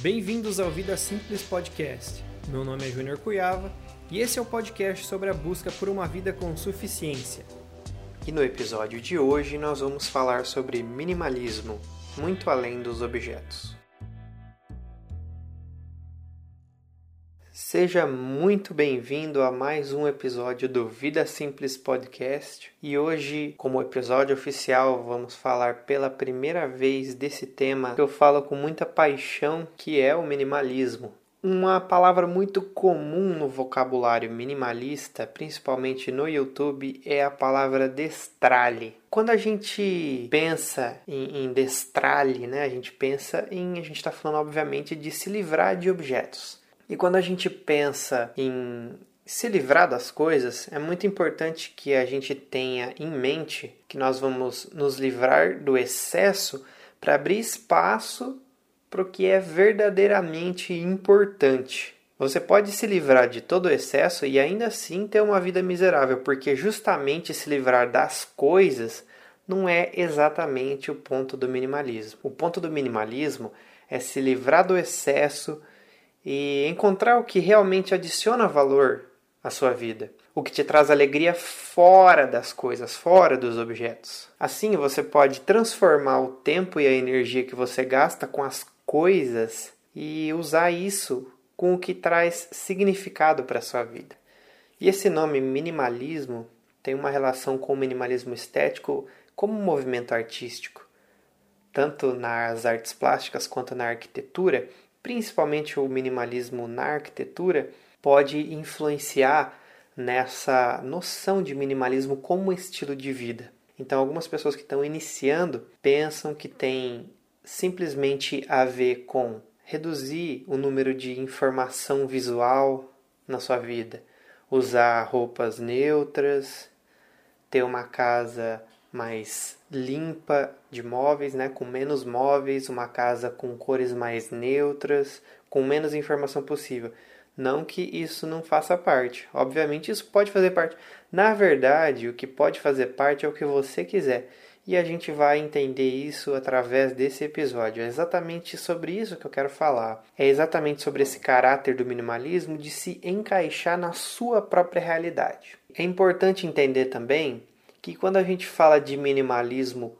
Bem-vindos ao Vida Simples Podcast. Meu nome é Júnior Cuiava e esse é o podcast sobre a busca por uma vida com suficiência. E no episódio de hoje nós vamos falar sobre minimalismo, muito além dos objetos. Seja muito bem-vindo a mais um episódio do Vida Simples Podcast. E hoje, como episódio oficial, vamos falar pela primeira vez desse tema que eu falo com muita paixão, que é o minimalismo. Uma palavra muito comum no vocabulário minimalista, principalmente no YouTube, é a palavra destralhe. Quando a gente pensa em, em destralhe, né, a gente pensa em. A gente está falando, obviamente, de se livrar de objetos. E quando a gente pensa em se livrar das coisas, é muito importante que a gente tenha em mente que nós vamos nos livrar do excesso para abrir espaço para o que é verdadeiramente importante. Você pode se livrar de todo o excesso e ainda assim ter uma vida miserável, porque justamente se livrar das coisas não é exatamente o ponto do minimalismo. O ponto do minimalismo é se livrar do excesso e encontrar o que realmente adiciona valor à sua vida, o que te traz alegria fora das coisas, fora dos objetos. Assim você pode transformar o tempo e a energia que você gasta com as coisas e usar isso com o que traz significado para a sua vida. E esse nome minimalismo tem uma relação com o minimalismo estético como um movimento artístico. Tanto nas artes plásticas quanto na arquitetura, principalmente o minimalismo na arquitetura, pode influenciar nessa noção de minimalismo como estilo de vida. Então, algumas pessoas que estão iniciando pensam que tem simplesmente a ver com reduzir o número de informação visual na sua vida, usar roupas neutras, ter uma casa mais limpa de móveis, né, com menos móveis, uma casa com cores mais neutras, com menos informação possível. Não que isso não faça parte. Obviamente isso pode fazer parte. Na verdade, o que pode fazer parte é o que você quiser. E a gente vai entender isso através desse episódio. É exatamente sobre isso que eu quero falar. É exatamente sobre esse caráter do minimalismo de se encaixar na sua própria realidade. É importante entender também que quando a gente fala de minimalismo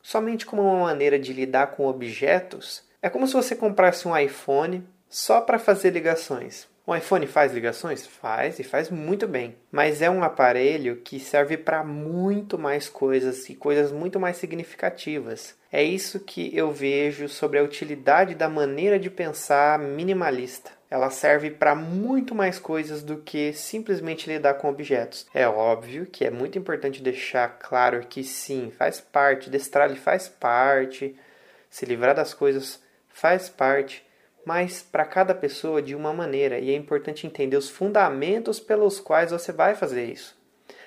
somente como uma maneira de lidar com objetos, é como se você comprasse um iPhone só para fazer ligações. O iPhone faz ligações? Faz e faz muito bem. Mas é um aparelho que serve para muito mais coisas e coisas muito mais significativas. É isso que eu vejo sobre a utilidade da maneira de pensar minimalista ela serve para muito mais coisas do que simplesmente lidar com objetos. É óbvio que é muito importante deixar claro que sim, faz parte, destralhe faz parte, se livrar das coisas faz parte, mas para cada pessoa de uma maneira, e é importante entender os fundamentos pelos quais você vai fazer isso.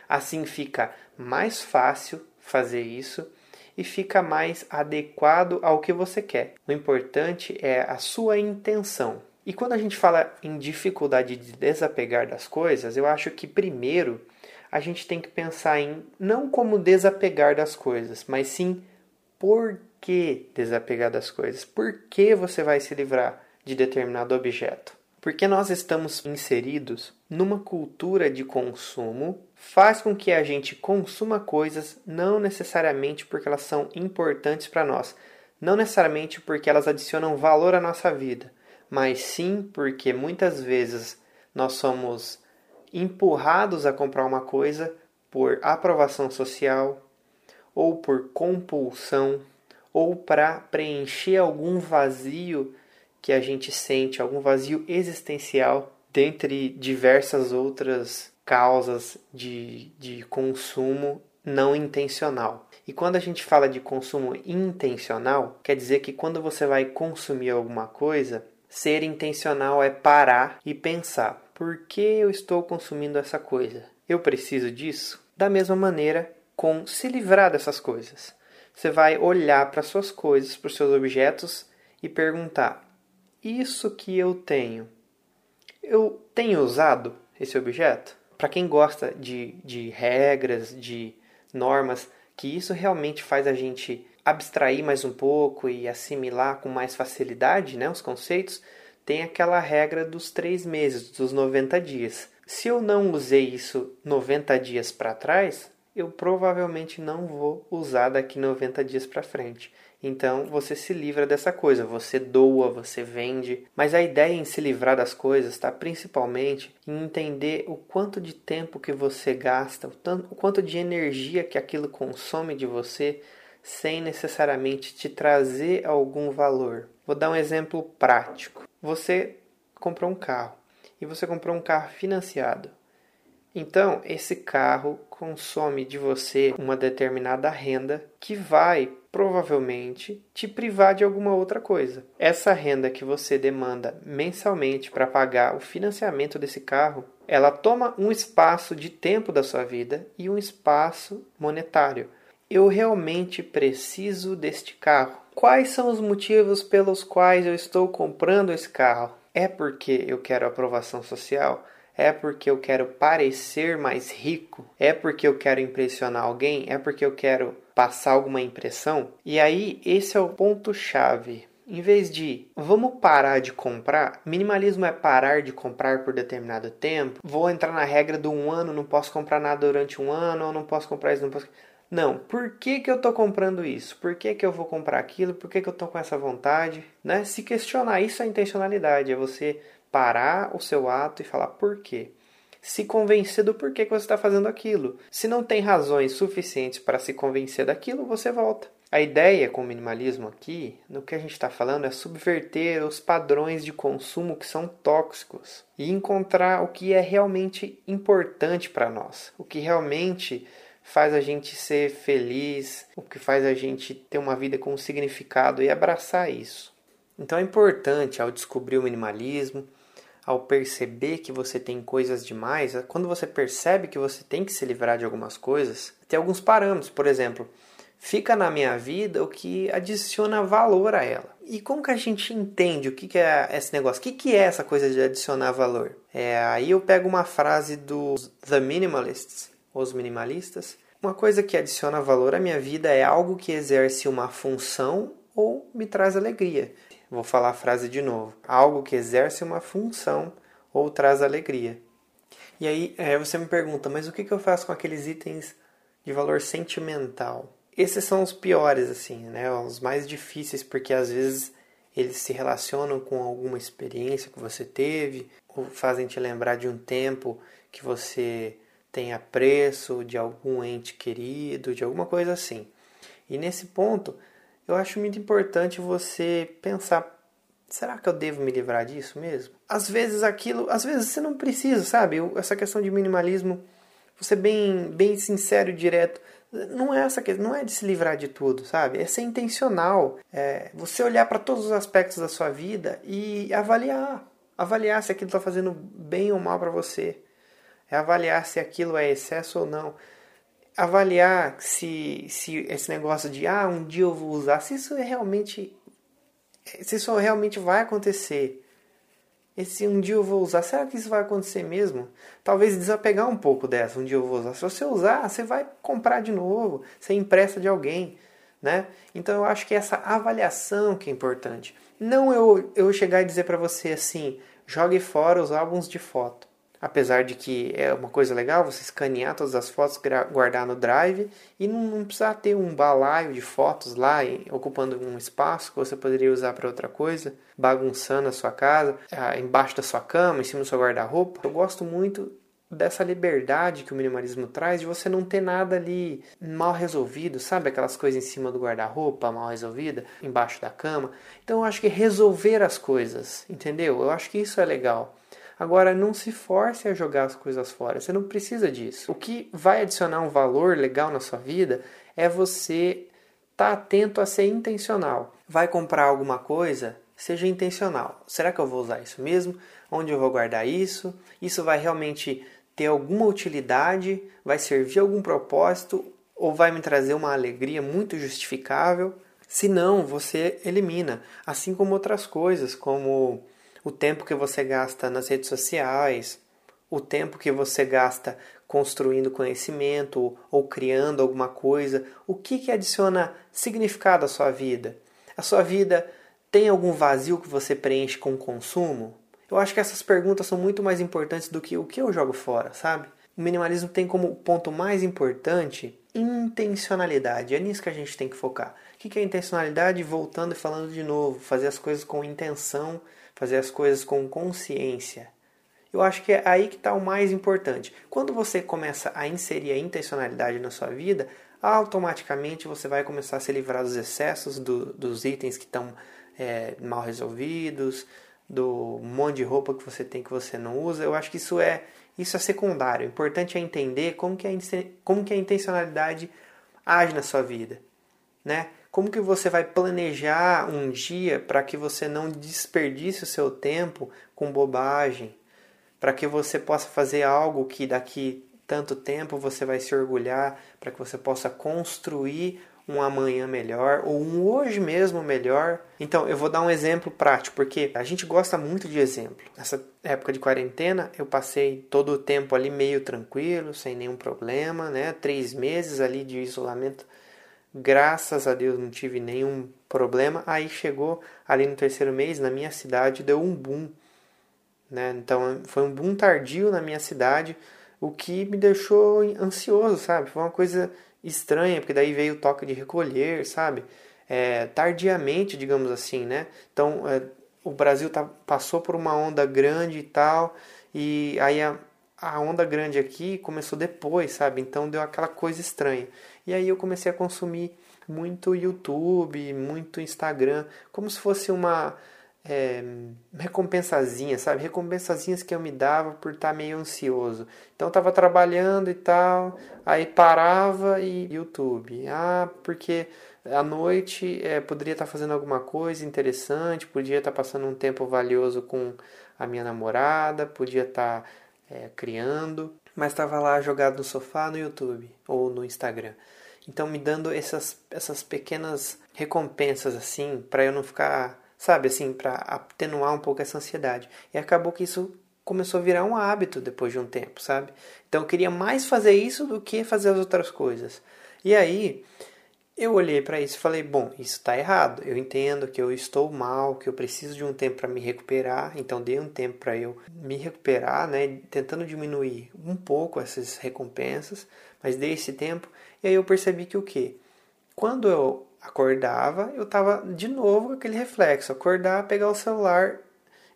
Assim fica mais fácil fazer isso e fica mais adequado ao que você quer. O importante é a sua intenção. E quando a gente fala em dificuldade de desapegar das coisas, eu acho que primeiro a gente tem que pensar em não como desapegar das coisas, mas sim por que desapegar das coisas. Por que você vai se livrar de determinado objeto? Porque nós estamos inseridos numa cultura de consumo, faz com que a gente consuma coisas não necessariamente porque elas são importantes para nós, não necessariamente porque elas adicionam valor à nossa vida, mas sim porque muitas vezes nós somos empurrados a comprar uma coisa por aprovação social ou por compulsão ou para preencher algum vazio que a gente sente, algum vazio existencial, dentre diversas outras causas de, de consumo não intencional. E quando a gente fala de consumo intencional, quer dizer que quando você vai consumir alguma coisa, Ser intencional é parar e pensar: por que eu estou consumindo essa coisa? Eu preciso disso? Da mesma maneira, com se livrar dessas coisas. Você vai olhar para suas coisas, para os seus objetos e perguntar: isso que eu tenho, eu tenho usado esse objeto? Para quem gosta de, de regras, de normas, que isso realmente faz a gente abstrair mais um pouco e assimilar com mais facilidade né, os conceitos, tem aquela regra dos três meses, dos 90 dias. Se eu não usei isso 90 dias para trás, eu provavelmente não vou usar daqui 90 dias para frente. Então você se livra dessa coisa, você doa, você vende. Mas a ideia em se livrar das coisas está principalmente em entender o quanto de tempo que você gasta, o, tanto, o quanto de energia que aquilo consome de você sem necessariamente te trazer algum valor. Vou dar um exemplo prático. Você comprou um carro e você comprou um carro financiado. Então, esse carro consome de você uma determinada renda que vai provavelmente te privar de alguma outra coisa. Essa renda que você demanda mensalmente para pagar o financiamento desse carro, ela toma um espaço de tempo da sua vida e um espaço monetário. Eu realmente preciso deste carro. Quais são os motivos pelos quais eu estou comprando esse carro? É porque eu quero aprovação social? É porque eu quero parecer mais rico? É porque eu quero impressionar alguém? É porque eu quero passar alguma impressão? E aí, esse é o ponto-chave. Em vez de vamos parar de comprar, minimalismo é parar de comprar por determinado tempo. Vou entrar na regra do um ano, não posso comprar nada durante um ano, ou não posso comprar isso, não posso. Não, por que, que eu estou comprando isso? Por que, que eu vou comprar aquilo? Por que, que eu estou com essa vontade? Né? Se questionar, isso é intencionalidade, é você parar o seu ato e falar por quê. Se convencer do porquê que você está fazendo aquilo. Se não tem razões suficientes para se convencer daquilo, você volta. A ideia com o minimalismo aqui, no que a gente está falando, é subverter os padrões de consumo que são tóxicos e encontrar o que é realmente importante para nós, o que realmente faz a gente ser feliz, o que faz a gente ter uma vida com significado e abraçar isso. Então é importante ao descobrir o minimalismo, ao perceber que você tem coisas demais, quando você percebe que você tem que se livrar de algumas coisas, tem alguns parâmetros, por exemplo, fica na minha vida o que adiciona valor a ela. E como que a gente entende o que, que é esse negócio? O que, que é essa coisa de adicionar valor? É, aí eu pego uma frase dos The Minimalists, os minimalistas. Uma coisa que adiciona valor à minha vida é algo que exerce uma função ou me traz alegria. Vou falar a frase de novo. Algo que exerce uma função ou traz alegria. E aí é, você me pergunta, mas o que, que eu faço com aqueles itens de valor sentimental? Esses são os piores, assim, né? Os mais difíceis, porque às vezes eles se relacionam com alguma experiência que você teve, ou fazem te lembrar de um tempo que você tem apreço de algum ente querido, de alguma coisa assim. E nesse ponto, eu acho muito importante você pensar: será que eu devo me livrar disso mesmo? Às vezes aquilo, às vezes você não precisa, sabe? Essa questão de minimalismo, você bem, bem sincero e direto, não é essa questão, não é de se livrar de tudo, sabe? É ser intencional, é você olhar para todos os aspectos da sua vida e avaliar, avaliar se aquilo está fazendo bem ou mal para você é avaliar se aquilo é excesso ou não. Avaliar se, se esse negócio de ah, um dia eu vou usar, se isso é realmente se isso realmente vai acontecer. Esse um dia eu vou usar, será que isso vai acontecer mesmo? Talvez desapegar um pouco dessa, um dia eu vou usar. Se você usar, você vai comprar de novo, você empresta de alguém, né? Então eu acho que essa avaliação que é importante. Não eu, eu chegar e dizer para você assim, jogue fora os álbuns de foto apesar de que é uma coisa legal você escanear todas as fotos, guardar no Drive e não, não precisar ter um balaio de fotos lá ocupando um espaço que você poderia usar para outra coisa, bagunçando a sua casa, ah, embaixo da sua cama, em cima do seu guarda-roupa. Eu gosto muito dessa liberdade que o minimalismo traz de você não ter nada ali mal resolvido, sabe? Aquelas coisas em cima do guarda-roupa mal resolvida, embaixo da cama. Então eu acho que resolver as coisas, entendeu? Eu acho que isso é legal. Agora, não se force a jogar as coisas fora, você não precisa disso. O que vai adicionar um valor legal na sua vida é você estar tá atento a ser intencional. Vai comprar alguma coisa? Seja intencional. Será que eu vou usar isso mesmo? Onde eu vou guardar isso? Isso vai realmente ter alguma utilidade? Vai servir algum propósito? Ou vai me trazer uma alegria muito justificável? Se não, você elimina. Assim como outras coisas, como o tempo que você gasta nas redes sociais, o tempo que você gasta construindo conhecimento ou, criando alguma coisa, o que, que adiciona significado à sua vida? A sua vida tem algum vazio que você preenche com consumo? Eu acho que essas perguntas são muito mais importantes do que o que eu jogo fora, sabe? O minimalismo tem como ponto mais importante intencionalidade. É nisso que a gente tem que focar. O que é intencionalidade? Voltando e falando de novo, fazer as coisas com intenção, fazer as coisas com consciência. Eu acho que é aí que está o mais importante. Quando você começa a inserir a intencionalidade na sua vida, automaticamente você vai começar a se livrar dos excessos, do, dos itens que estão é, mal resolvidos, do monte de roupa que você tem que você não usa. Eu acho que isso é isso é secundário. O importante é entender como que a, como que a intencionalidade age na sua vida, né? Como que você vai planejar um dia para que você não desperdice o seu tempo com bobagem, para que você possa fazer algo que daqui tanto tempo você vai se orgulhar, para que você possa construir um amanhã melhor ou um hoje mesmo melhor. Então, eu vou dar um exemplo prático, porque a gente gosta muito de exemplo. Nessa época de quarentena, eu passei todo o tempo ali meio tranquilo, sem nenhum problema, né? Três meses ali de isolamento. Graças a Deus não tive nenhum problema. Aí chegou ali no terceiro mês, na minha cidade, deu um boom. Né? Então foi um boom tardio na minha cidade, o que me deixou ansioso, sabe? Foi uma coisa estranha, porque daí veio o toque de recolher, sabe? É, tardiamente, digamos assim, né? Então, é, o Brasil tá, passou por uma onda grande e tal, e aí a, a onda grande aqui começou depois, sabe? Então deu aquela coisa estranha. E aí eu comecei a consumir muito YouTube, muito Instagram, como se fosse uma é, recompensazinhas, sabe? Recompensazinhas que eu me dava por estar meio ansioso. Então eu tava trabalhando e tal, aí parava e YouTube. Ah, porque à noite é, poderia estar fazendo alguma coisa interessante, podia estar passando um tempo valioso com a minha namorada, podia estar é, criando, mas estava lá jogado no sofá no YouTube ou no Instagram. Então me dando essas, essas pequenas recompensas assim, para eu não ficar sabe, assim, para atenuar um pouco essa ansiedade. E acabou que isso começou a virar um hábito depois de um tempo, sabe? Então eu queria mais fazer isso do que fazer as outras coisas. E aí eu olhei para isso e falei: bom, isso está errado. Eu entendo que eu estou mal, que eu preciso de um tempo para me recuperar. Então dei um tempo para eu me recuperar, né? Tentando diminuir um pouco essas recompensas, mas dei esse tempo. E aí eu percebi que o quê? Quando eu acordava, eu tava de novo com aquele reflexo, acordar, pegar o celular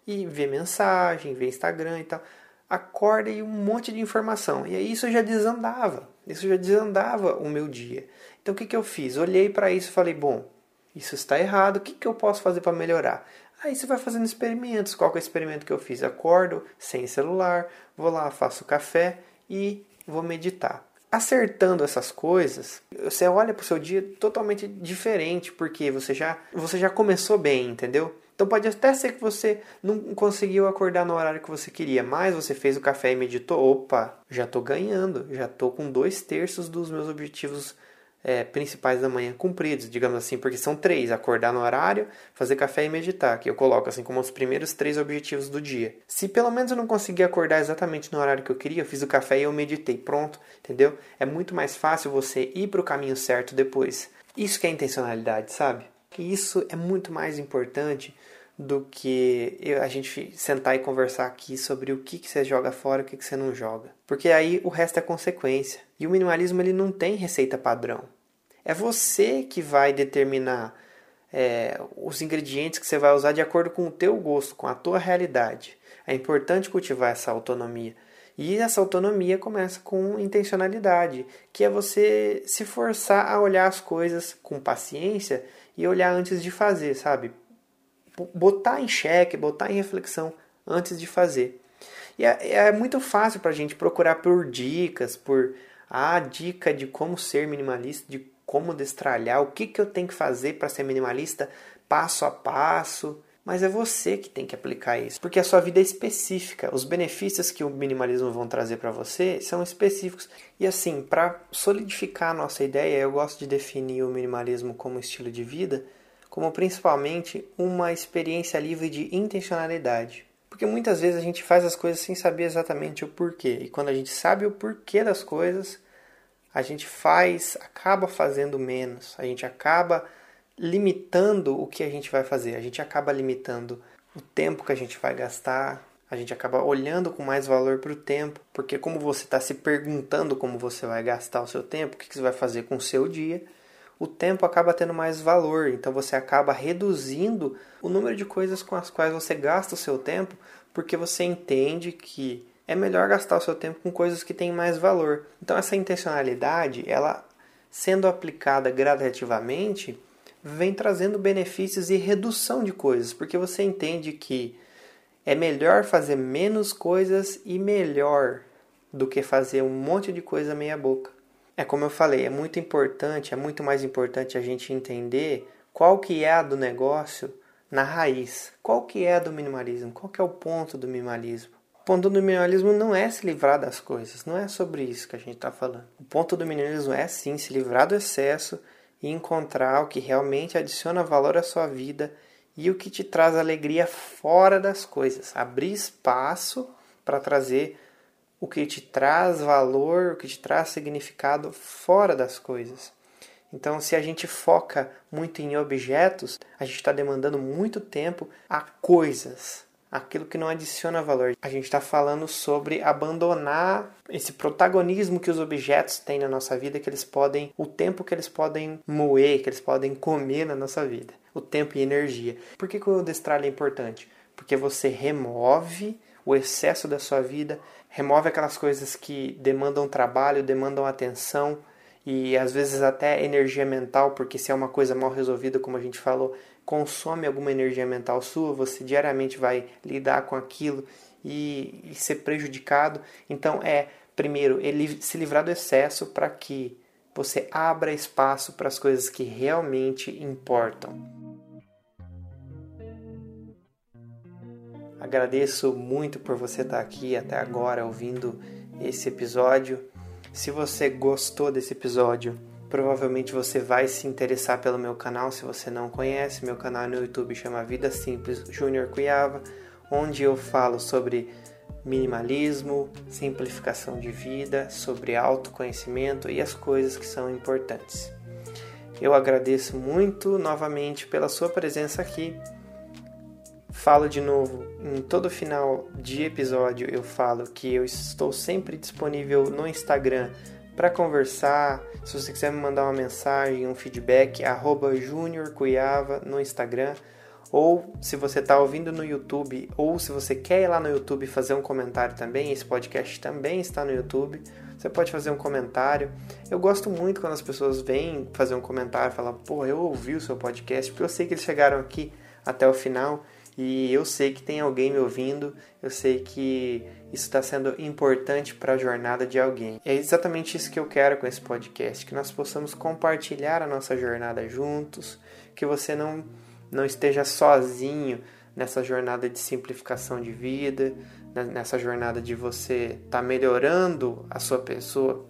e ver mensagem, ver Instagram e tal. Acorda e um monte de informação. E aí isso já desandava. Isso já desandava o meu dia. Então o que, que eu fiz? Olhei para isso e falei, bom, isso está errado, o que, que eu posso fazer para melhorar? Aí você vai fazendo experimentos. Qual é o experimento que eu fiz? Acordo sem celular, vou lá, faço café e vou meditar acertando essas coisas, você olha para o seu dia totalmente diferente, porque você já, você já começou bem, entendeu? Então pode até ser que você não conseguiu acordar no horário que você queria, mas você fez o café e meditou, opa, já estou ganhando, já estou com dois terços dos meus objetivos é, principais da manhã cumpridos, digamos assim, porque são três: acordar no horário, fazer café e meditar, que eu coloco assim como os primeiros três objetivos do dia. Se pelo menos eu não conseguir acordar exatamente no horário que eu queria, eu fiz o café e eu meditei, pronto, entendeu? É muito mais fácil você ir para o caminho certo depois. Isso que é intencionalidade, sabe? Isso é muito mais importante do que a gente sentar e conversar aqui sobre o que, que você joga fora e o que, que você não joga. Porque aí o resto é consequência. E o minimalismo ele não tem receita padrão. É você que vai determinar é, os ingredientes que você vai usar de acordo com o teu gosto, com a tua realidade. É importante cultivar essa autonomia. E essa autonomia começa com intencionalidade, que é você se forçar a olhar as coisas com paciência e olhar antes de fazer, sabe? Botar em xeque, botar em reflexão antes de fazer. E é, é muito fácil para a gente procurar por dicas, por a ah, dica de como ser minimalista, de como destralhar, o que, que eu tenho que fazer para ser minimalista passo a passo. Mas é você que tem que aplicar isso, porque a sua vida é específica. Os benefícios que o minimalismo vão trazer para você são específicos. E assim, para solidificar a nossa ideia, eu gosto de definir o minimalismo como estilo de vida, como principalmente uma experiência livre de intencionalidade. Porque muitas vezes a gente faz as coisas sem saber exatamente o porquê. E quando a gente sabe o porquê das coisas, a gente faz, acaba fazendo menos, a gente acaba limitando o que a gente vai fazer, a gente acaba limitando o tempo que a gente vai gastar, a gente acaba olhando com mais valor para o tempo, porque como você está se perguntando como você vai gastar o seu tempo, o que você vai fazer com o seu dia, o tempo acaba tendo mais valor, então você acaba reduzindo o número de coisas com as quais você gasta o seu tempo, porque você entende que é melhor gastar o seu tempo com coisas que têm mais valor. Então essa intencionalidade, ela sendo aplicada gradativamente, vem trazendo benefícios e redução de coisas, porque você entende que é melhor fazer menos coisas e melhor do que fazer um monte de coisa meia boca. É como eu falei, é muito importante, é muito mais importante a gente entender qual que é a do negócio na raiz. Qual que é a do minimalismo? Qual que é o ponto do minimalismo? Ponto do minimalismo não é se livrar das coisas, não é sobre isso que a gente está falando. O ponto do minimalismo é sim se livrar do excesso e encontrar o que realmente adiciona valor à sua vida e o que te traz alegria fora das coisas. Abrir espaço para trazer o que te traz valor, o que te traz significado fora das coisas. Então, se a gente foca muito em objetos, a gente está demandando muito tempo a coisas, aquilo que não adiciona valor. A gente está falando sobre abandonar esse protagonismo que os objetos têm na nossa vida, que eles podem, o tempo que eles podem moer, que eles podem comer na nossa vida, o tempo e energia. Por que, que o destralhe é importante? Porque você remove o excesso da sua vida, remove aquelas coisas que demandam trabalho, demandam atenção e às vezes até energia mental, porque se é uma coisa mal resolvida, como a gente falou, consome alguma energia mental sua, você diariamente vai lidar com aquilo e, e ser prejudicado. Então é, primeiro, ele se livrar do excesso para que você abra espaço para as coisas que realmente importam. Agradeço muito por você estar aqui até agora ouvindo esse episódio. Se você gostou desse episódio, provavelmente você vai se interessar pelo meu canal. Se você não conhece, meu canal no YouTube chama Vida Simples Júnior Cuiava, onde eu falo sobre minimalismo, simplificação de vida, sobre autoconhecimento e as coisas que são importantes. Eu agradeço muito novamente pela sua presença aqui Falo de novo, em todo final de episódio eu falo que eu estou sempre disponível no Instagram para conversar. Se você quiser me mandar uma mensagem, um feedback, arroba juniorcuiava no Instagram. Ou se você está ouvindo no YouTube, ou se você quer ir lá no YouTube fazer um comentário também, esse podcast também está no YouTube. Você pode fazer um comentário. Eu gosto muito quando as pessoas vêm fazer um comentário e falam, pô, eu ouvi o seu podcast, porque eu sei que eles chegaram aqui até o final e eu sei que tem alguém me ouvindo, eu sei que isso está sendo importante para a jornada de alguém. É exatamente isso que eu quero com esse podcast, que nós possamos compartilhar a nossa jornada juntos, que você não, não esteja sozinho nessa jornada de simplificação de vida, nessa jornada de você estar tá melhorando a sua pessoa,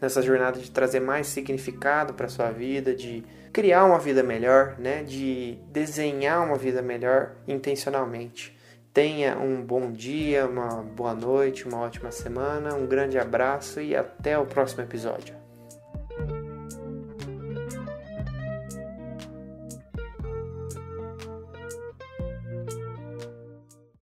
nessa jornada de trazer mais significado para a sua vida, de criar uma vida melhor, né? de desenhar uma vida melhor intencionalmente. Tenha um bom dia, uma boa noite, uma ótima semana, um grande abraço e até o próximo episódio.